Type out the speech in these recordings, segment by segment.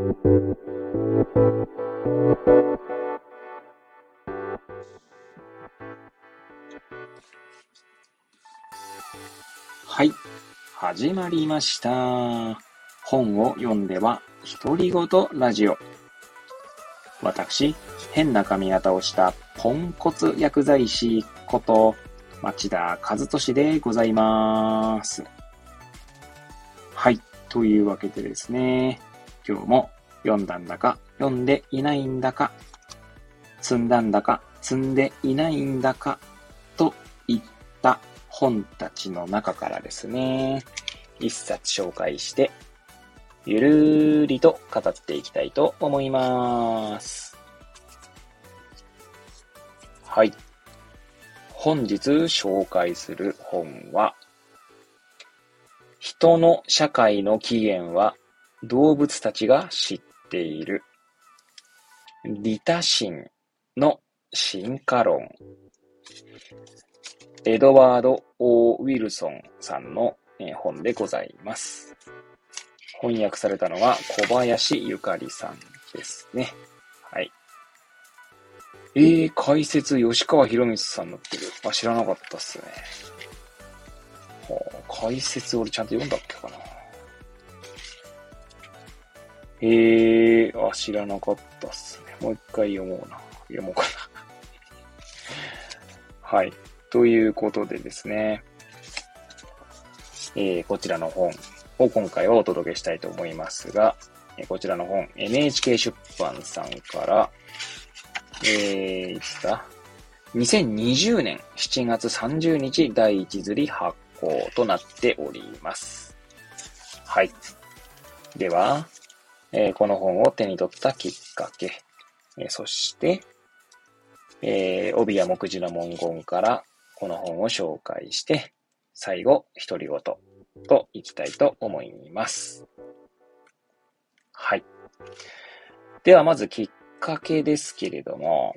はい。始まりました。本を読んでは、独り言ラジオ。私、変な髪型をしたポンコツ薬剤師こと、町田和俊でございます。はい。というわけでですね、今日も読んだんだか、読んでいないんだか、積んだんだか、積んでいないんだか、といった本たちの中からですね、一冊紹介して、ゆるりと語っていきたいと思います。はい。本日紹介する本は、人の社会の起源は動物たちが知っている。リタシンの進化論。エドワード・オー・ウィルソンさんの本でございます。翻訳されたのは小林ゆかりさんですね。はい。えー、解説吉川博光さんになってる。あ、知らなかったっすね。はあ、解説俺ちゃんと読んだっけかな。えー、あ、知らなかったっすね。もう一回読もうな。読もうかな。はい。ということでですね、えー、こちらの本を今回はお届けしたいと思いますが、え、こちらの本、NHK 出版さんから、えー、いつだ ?2020 年7月30日第1釣り発行となっております。はい。では、えー、この本を手に取ったきっかけ、えー、そして、えー、帯や目次の文言からこの本を紹介して、最後、独り言といきたいと思います。はい。では、まずきっかけですけれども、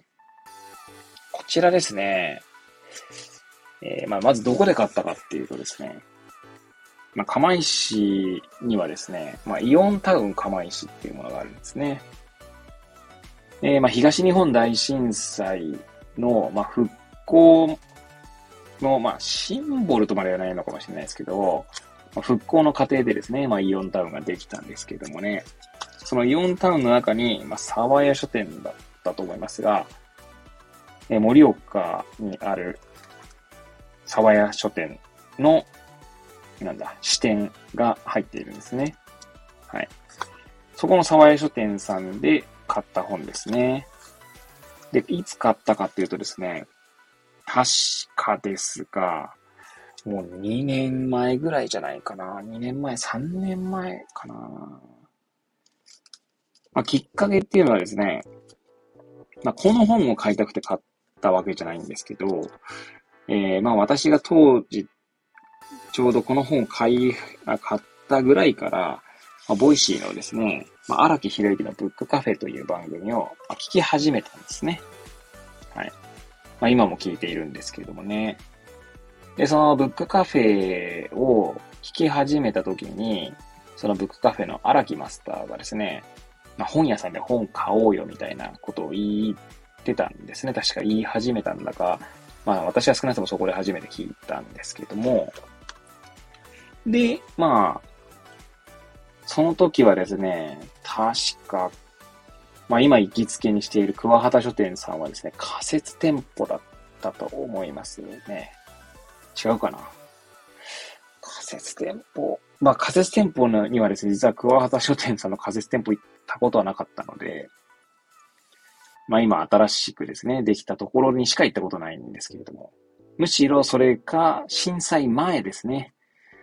こちらですね。えー、まあ、まずどこで買ったかっていうとですね、まあ、釜石にはですね、まあ、イオンタウン釜石っていうものがあるんですね。えー、まあ、東日本大震災の、まあ、復興の、まあ、シンボルとまではないのかもしれないですけど、まあ、復興の過程でですね、まあ、イオンタウンができたんですけどもね、そのイオンタウンの中に、まあ、沢屋書店だったと思いますが、え盛岡にある沢屋書店の、なんだ、支店が入っているんですね。はい。そこの沢屋書店さんで買った本ですね。で、いつ買ったかっていうとですね、確かですが、もう2年前ぐらいじゃないかな。2年前、3年前かな。まあ、きっかけっていうのはですね、まあ、この本を買いたくて買ったわけじゃないんですけど、えー、まあ私が当時、ちょうどこの本を買い、買ったぐらいから、まあ、 Voicy のですね、まあ、荒木博之のブックカフェという番組を聞き始めたんですね。はい。まあ、今も聞いているんですけれどもね。で、そのブックカフェを聞き始めた時に、そのブックカフェの荒木マスターがですね、まあ、本屋さんで本買おうよみたいなことを言ってたんですね。確か言い始めたんだか、まあ私は少なくともそこで初めて聞いたんですけども、で、まあ、その時はですね、確かまあ今行きつけにしている桑畑書店さんはですね、仮設店舗だったと思いますね。違うかな仮設店舗。まあ仮設店舗にはですね、実は桑畑書店さんの仮設店舗行ったことはなかったので、まあ今新しくですね、できたところにしか行ったことないんですけれども、むしろそれか震災前ですね、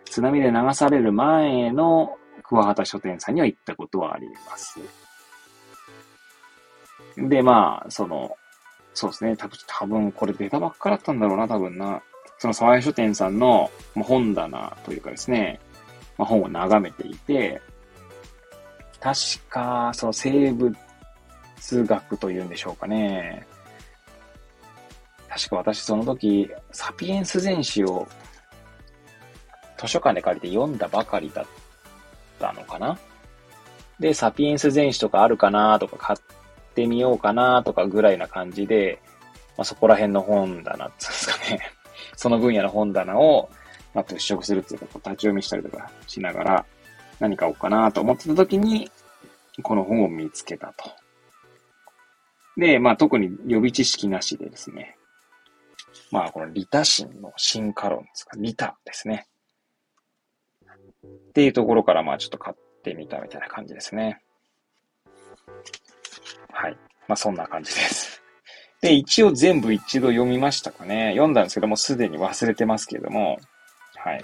津波で流される前の桑畑書店さんには行ったことはあります。で、まあ、その、そうですね、多分、多分これ出たばっかだったんだろうな、多分な。その沢井書店さんの本棚というかですね、まあ、本を眺めていて、確か、その生物学というんでしょうかね。確か私その時、サピエンス全史を図書館で借りて読んだばかりだったのかな？で、サピエンス全史とかあるかなとか買ってみようかなとかぐらいな感じで、まあ、そこら辺の本棚っていうんですかね。その分野の本棚を、まあ、物色するっていうか、立ち読みしたりとかしながら、何買おうかなと思ってた時に、この本を見つけたと。で、まあ特に予備知識なしでですね、まあこのリタ神の進化論ですか、リタですね。っていうところからまあちょっと買ってみたみたいな感じですね。はい。まあそんな感じです。で、一応全部一度読みましたかね。読んだんですけども、すでに忘れてますけども、はい。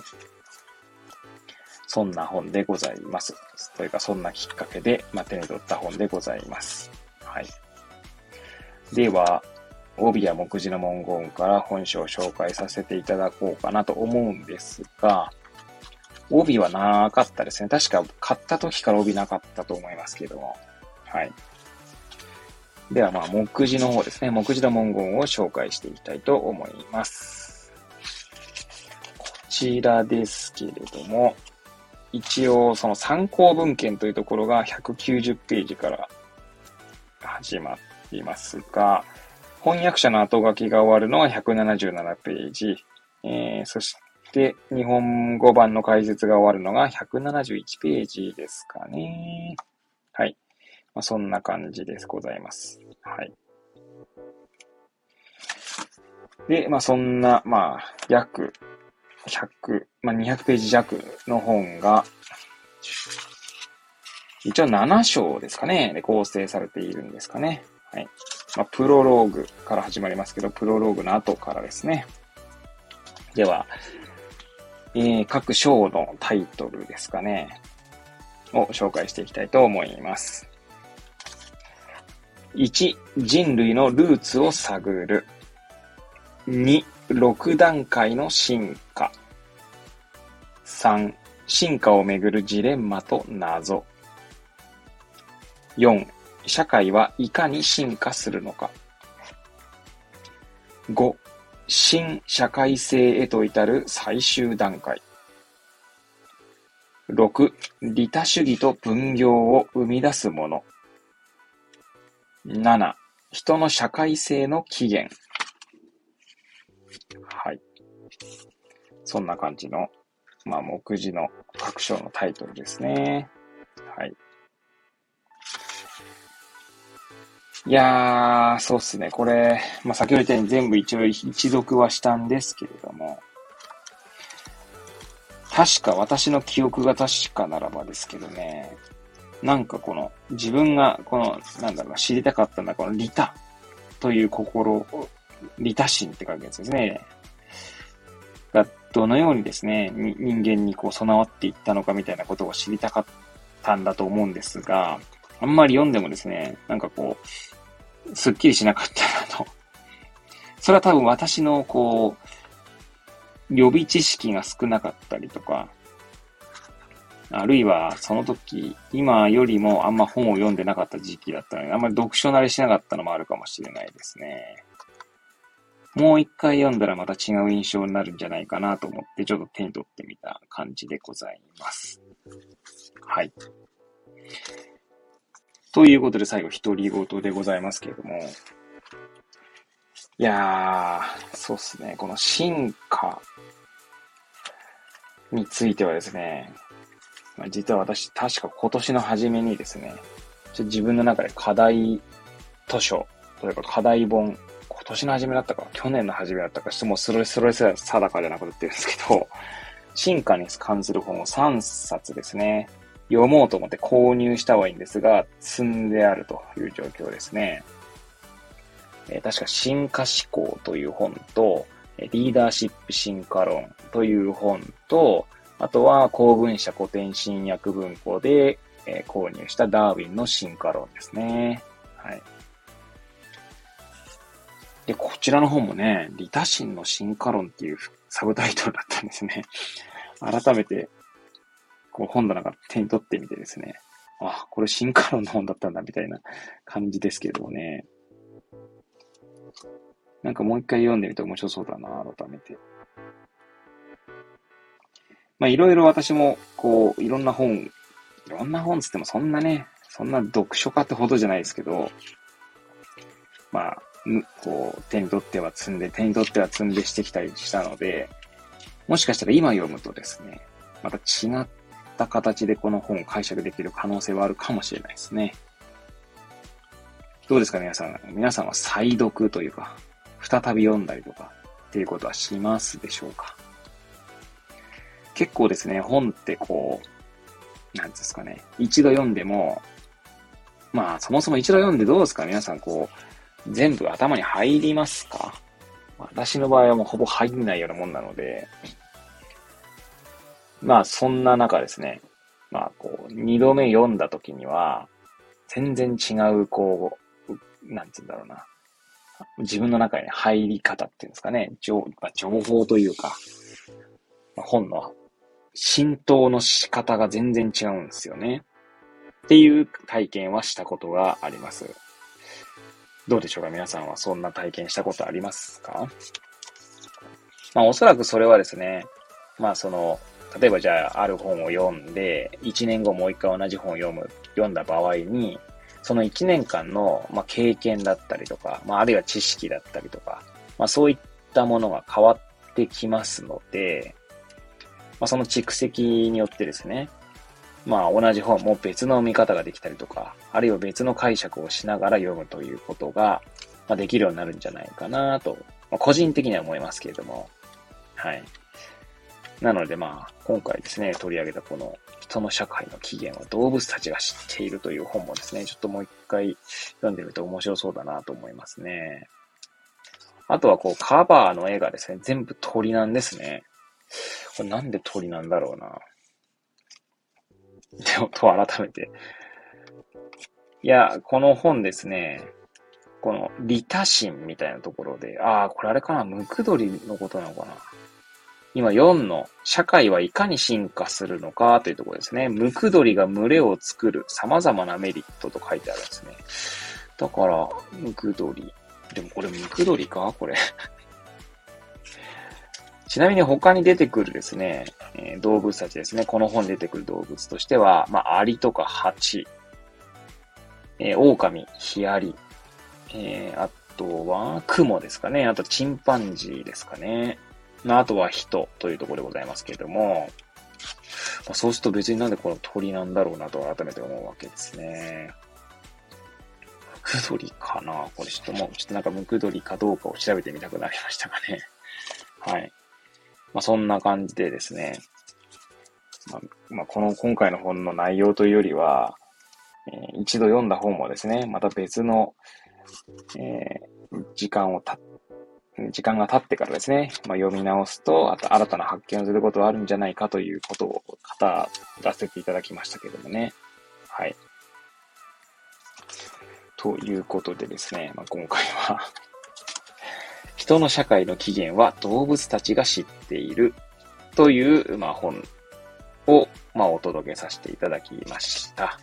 そんな本でございます。というか、そんなきっかけで、まあ、手に取った本でございます。はい。では、帯や目次の文言から本書を紹介させていただこうかなと思うんですが、帯はなかったですね。確か買った時から帯なかったと思いますけども。はい。では、まあ、目次の方ですね。目次の文言を紹介していきたいと思います。こちらですけれども、一応、その参考文献というところが190ページから始まっていますが、翻訳者の後書きが終わるのは177ページ、えー、そして日本語版の解説が終わるのが171ページですかね。はい。まあ、そんな感じです。ございます。はい。で、まあそんな、まあ、約100、まあ200ページ弱の本が、一応7章ですかね、で構成されているんですかね。はい。まあ、プロローグから始まりますけど、プロローグの後からですね。では、えー、各章のタイトルですかね。を紹介していきたいと思います。1、人類のルーツを探る。2、6段階の進化。3、進化をめぐるジレンマと謎。4、社会はいかに進化するのか。5、新社会性へと至る最終段階。6、利他主義と分業を生み出すもの。7、人の社会性の起源。はい。そんな感じの、まあ、目次の各章のタイトルですね。はい。いやー、そうっすね。これ、まあ、先ほど言ったように全部一応一読はしたんですけれども、確か私の記憶が確かならばですけどね、なんかこの自分がこの、なんだろう、知りたかったのはこの利他という心を、利他心って書くやつですね。がどのようにですね、人間にこう備わっていったのかみたいなことを知りたかったんだと思うんですが、あんまり読んでもですね、なんかこう、すっきりしなかったなと。それは多分私のこう、予備知識が少なかったりとか、あるいはその時、今よりもあんま本を読んでなかった時期だったので、あんまり読書慣れしなかったのもあるかもしれないですね。もう一回読んだらまた違う印象になるんじゃないかなと思って、ちょっと手に取ってみた感じでございます。はい。ということで最後、独り言でございますけれども。いやー、そうっすね。この進化についてはですね、まあ、実は私、確か今年の初めにですね、ちょ自分の中で課題図書、というか課題本、今年の初めだったか、去年の初めだったか、ちょっともうそれ、それすら定かじゃなくなってるんですけど、進化に関する本を3冊ですね、読もうと思って購入したはいいんですが、積んであるという状況ですね。えー、確か進化思考という本と、リーダーシップ進化論という本と、あとは公文社古典新訳文庫で、えー、購入したダーウィンの進化論ですね。はい。で、こちらの本もね、リタシンの進化論っていうサブタイトルだったんですね。改めてこう本棚が手に取ってみてですね、あ、これ進化論の本だったんだみたいな感じですけどもね。なんかもう一回読んでみて面白そうだな、改めて。まあいろいろ私も、こう、いろんな本、いろんな本つってもそんなね、そんな読書家ってほどじゃないですけど、まあ、こう、手に取っては積んで、手に取っては積んでしてきたりしたので、もしかしたら今読むとですね、また違った形でこの本を解釈できる可能性はあるかもしれないですね。どうですか皆さん。皆さんは再読というか、再び読んだりとかっていうことはしますでしょうか？結構ですね、本ってこう、なんですかね、一度読んでも、まあそもそも一度読んでどうですか皆さんこう、全部頭に入りますか？私の場合はもうほぼ入んないようなもんなので、まあそんな中ですね、まあこう、二度目読んだ時には、全然違うこう、なんて言うんだろうな。自分の中に入り方っていうんですかね、情,、まあ、情報というか、まあ、本の浸透の仕方が全然違うんですよね。っていう体験はしたことがあります。どうでしょうか？皆さんはそんな体験したことありますか？まあおそらくそれはですね、まあその、例えばじゃあある本を読んで、1年後もう一回同じ本を読む、読んだ場合に、その1年間の、まあ、経験だったりとか、まあ、あるいは知識だったりとか、まあ、そういったものが変わってきますので、まあ、その蓄積によってですね、まあ、同じ本も別の見方ができたりとか、あるいは別の解釈をしながら読むということが、まあ、できるようになるんじゃないかなと、まあ、個人的には思いますけれども、はい。なのでまあ、今回ですね、取り上げたこの人の社会の起源は動物たちが知っているという本もですね、ちょっともう一回読んでみると面白そうだなと思いますね。あとはこう、カバーの絵がですね、全部鳥なんですね。これなんで鳥なんだろうな。でも、と改めて。いや、この本ですね、この、リタシンみたいなところで、ああ、これあれかな、ムクドリのことなのかな。今4の社会はいかに進化するのかというところですね。ムクドリが群れを作る様々なメリットと書いてあるんですね。だから、ムクドリ。でもこれムクドリか？これ ちなみに他に出てくるですね、えー、動物たちですね。この本に出てくる動物としては、まあ、アリとかハチ、えー、狼、ヒアリ、えー、あとは、クモですかね。あと、チンパンジーですかね。まあ、あとは人というところでございますけれども、まあ、そうすると別になんでこの鳥なんだろうなと改めて思うわけですね。ムクドリかなこれちょっともう、ちょっとなんかムクドリかどうかを調べてみたくなりましたがね。はい。まあ、そんな感じでですね。まあ、まあ、この今回の本の内容というよりは、えー、一度読んだ本もですね、また別の、えー、時間をたっ時間が経ってからですね、まあ、読み直すと、あと新たな発見をすることはあるんじゃないかということを語らせていただきましたけどもね。はい。ということでですね、まあ、今回は 人の社会の起源は動物たちが知っているという、まあ、本を、まあ、お届けさせていただきました。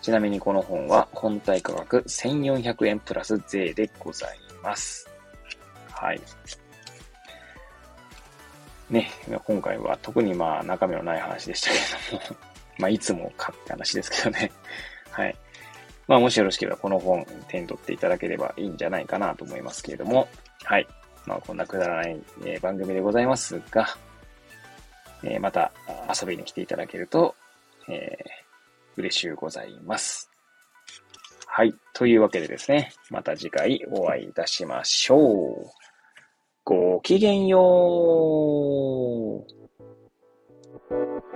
ちなみにこの本は本体価格1400円プラス税でございます。はい。ね、今回は特にまあ中身のない話でしたけれども まあいつもかって話ですけどね。はい。まあもしよろしければこの本手に取っていただければいいんじゃないかなと思いますけれども。はい。まあこんなくだらない、え、番組でございますが、え、また遊びに来ていただけると、えー、嬉しゅうございます。はい。というわけでですね、また次回お会いいたしましょう。ごきげんよう。